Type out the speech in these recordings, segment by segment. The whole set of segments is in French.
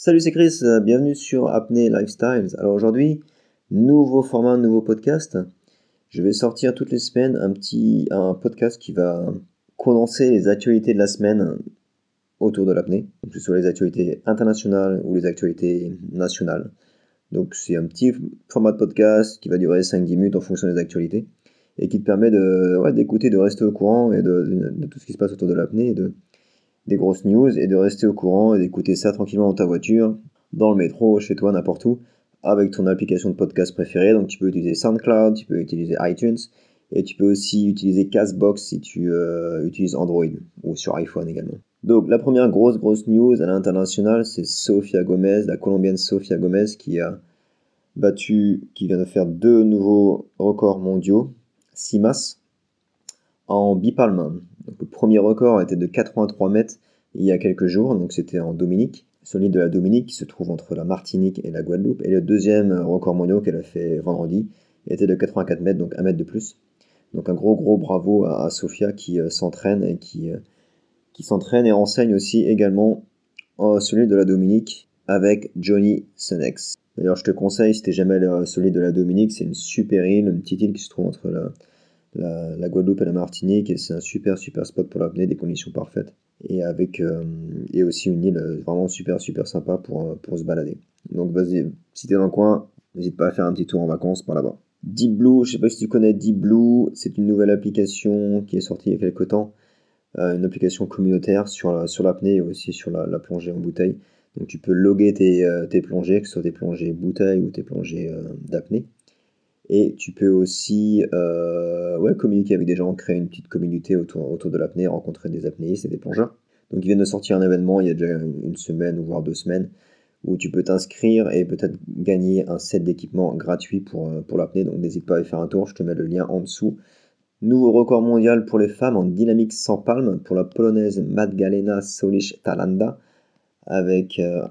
Salut, c'est Chris, euh, bienvenue sur Apnée Lifestyles. Alors aujourd'hui, nouveau format, nouveau podcast. Je vais sortir toutes les semaines un petit un podcast qui va condenser les actualités de la semaine autour de l'apnée, que ce soit les actualités internationales ou les actualités nationales. Donc c'est un petit format de podcast qui va durer 5-10 minutes en fonction des actualités et qui te permet de d'écouter, de rester au courant et de, de, tout ce qui se passe autour de l'apnée et de des grosses news et de rester au courant et d'écouter ça tranquillement dans ta voiture, dans le métro, chez toi, n'importe où, avec ton application de podcast préférée. Donc tu peux utiliser SoundCloud, tu peux utiliser iTunes et tu peux aussi utiliser Castbox si tu euh, utilises Android ou sur iPhone également. Donc la première grosse grosse news à l'international, c'est Sofia Gomez, la colombienne Sofia Gomez qui a battu, qui vient de faire deux nouveaux records mondiaux, CIMAS, en bipalme le premier record était de 83 mètres il y a quelques jours, donc c'était en Dominique, celui de la Dominique qui se trouve entre la Martinique et la Guadeloupe. Et le deuxième record mondial qu'elle a fait vendredi était de 84 mètres, donc un mètre de plus. Donc un gros gros bravo à, Sofia qui euh, s'entraîne et qui, euh, qui s'entraîne et enseigne aussi également euh, celui de la Dominique avec Johnny Senex. D'ailleurs, je te conseille, si t'es jamais celui de la Dominique, c'est une super île, une petite île qui se trouve entre la, la, Guadeloupe et la Martinique, et c'est un super super spot pour l'apnée, des conditions parfaites, et avec euh, et aussi une île vraiment super super sympa pour, euh, pour se balader. Donc vas-y, si t'es dans le coin, n'hésite pas à faire un petit tour en vacances par là-bas. Deep Blue, je sais pas si tu connais Deep Blue, c'est une nouvelle application qui est sortie il y a quelques temps, euh, une application communautaire sur, sur l'apnée et aussi sur la, plongée en bouteille. Donc tu peux loguer tes, tes plongées, que ce soit tes plongées bouteille ou tes plongées d'apnée. Et tu peux aussi euh, communiquer avec des gens, créer une petite communauté autour, autour de l'apnée, rencontrer des apnéistes et des plongeurs. Donc ils viennent de sortir un événement il y a déjà une semaine ou voire deux semaines où tu peux t'inscrire et peut-être gagner un set d'équipement gratuit pour, euh, pour l'apnée. Donc n'hésite pas à y faire un tour, je te mets le lien en dessous. Nouveau record mondial pour les femmes en dynamique sans palme pour la polonaise Magdalena Solish Talanda avec euh,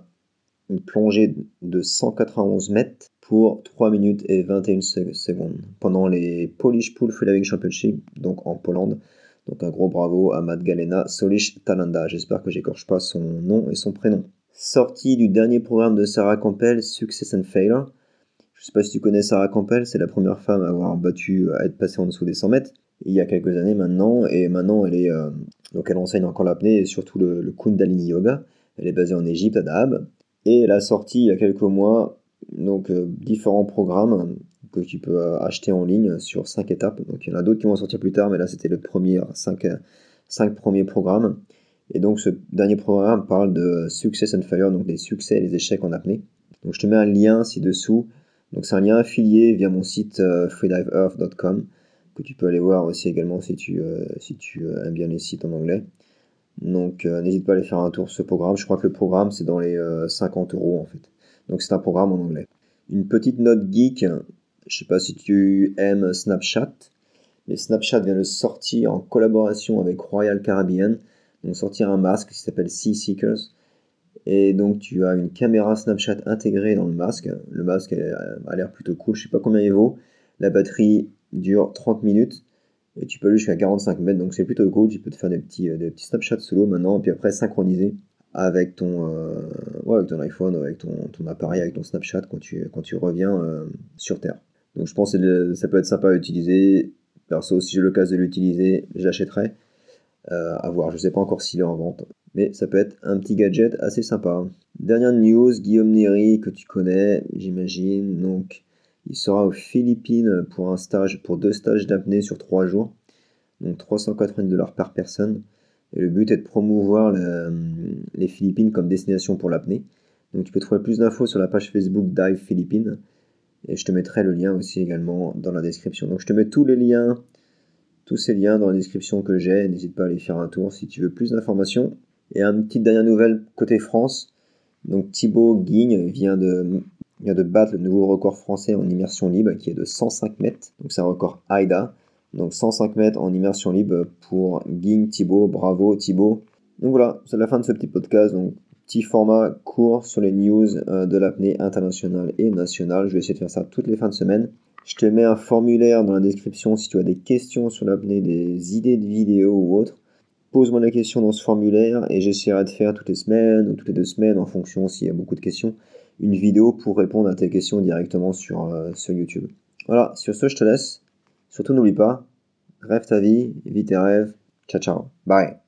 une plongée de 191 mètres pour 3 minutes et 21 secondes pendant les Polish Pool Freediving Championship, donc en Pologne. Donc un gros bravo à Galena Solish Talanda. J'espère que j'écorche pas son nom et son prénom. Sortie du dernier programme de Sarah Campbell, Success and Failure. Je sais pas si tu connais Sarah Campbell, c'est la première femme à avoir battu, à être passée en dessous des 100 mètres il y a quelques années maintenant, et maintenant elle est, euh, donc elle enseigne encore l'apnée et surtout le, le Kundalini Yoga. Elle est basée en Égypte à Dahab, et elle a sorti il y a quelques mois donc euh, différents programmes que tu peux euh, acheter en ligne sur 5 étapes. Donc il y en a d'autres qui vont sortir plus tard, mais là c'était le premier 5, 5 premiers programmes. Et donc ce dernier programme parle de Success and Failure, donc des succès et les échecs en apnée. Donc je te mets un lien ci-dessous. Donc c'est un lien affilié via mon site euh, freediveearth.com que tu peux aller voir aussi également si tu, si tu aimes bien les sites en anglais. Donc euh, n'hésite pas à aller faire un tour sur ce programme. Je crois que le programme c'est dans les 50 euh, euros en fait. Donc c'est un programme en anglais. Une petite note geek. Je sais pas si tu aimes Snapchat. Mais Snapchat vient de sortir en collaboration avec Royal Caribbean. Donc sortir un masque qui s'appelle Sea Seekers. Et donc tu as une caméra Snapchat intégrée dans le masque. Le masque a l'air plutôt cool. Je sais pas combien il vaut. La batterie dure 30 minutes et tu peux aller jusqu'à 45 mètres, donc c'est plutôt cool. Tu peux te faire des petits, euh, des petits snapshots solo maintenant, puis après synchroniser avec ton, euh, avec ton iPhone, avec ton, ton, appareil, avec ton Snapchat quand tu, quand tu reviens euh, sur Terre. Donc je pense que ça peut être sympa à utiliser. Perso, si j'ai l'occasion de l'utiliser, j'achèterai. à voir, je sais pas encore s'il est en vente. Mais ça peut être un petit gadget assez sympa. Dernière news, Guillaume Néry, que tu connais, j'imagine. Donc, il sera aux Philippines pour un stage, pour deux stages d'apnée sur trois jours, donc 390 dollars par personne. Et le but est de promouvoir les Philippines comme destination pour l'apnée. Donc tu peux trouver plus d'infos sur la page Facebook Dive Philippines. Et je te mettrai le lien aussi également dans la description. Donc je te mets tous les liens, tous ces liens dans la description que j'ai. N'hésite pas à aller faire un tour si tu veux plus d'informations. Et une petite dernière nouvelle côté France. Donc Thibaut Guigne vient de vient de battre le nouveau record français en immersion libre qui est de 105 mètres. Donc c'est un record AIDA. Donc 105 mètres en immersion libre pour Ging Thibaut. Bravo Thibaut. Donc voilà, c'est la fin de ce petit podcast. Donc petit format court sur les news euh, de l'apnée internationale et nationale. Je vais essayer de faire ça toutes les fins de semaine. Je te mets un formulaire dans la description si tu as des questions sur l'apnée, des idées de vidéos ou autres. pose-moi la question dans ce formulaire et j'essaierai de faire toutes les semaines ou toutes les deux semaines en fonction s'il y a beaucoup de questions, une vidéo pour répondre à tes questions directement sur, euh, sur YouTube. Voilà, sur ce, je te laisse. Surtout, n'oublie pas, rêve ta vie, vis tes rêves. Ciao, ciao. Bye.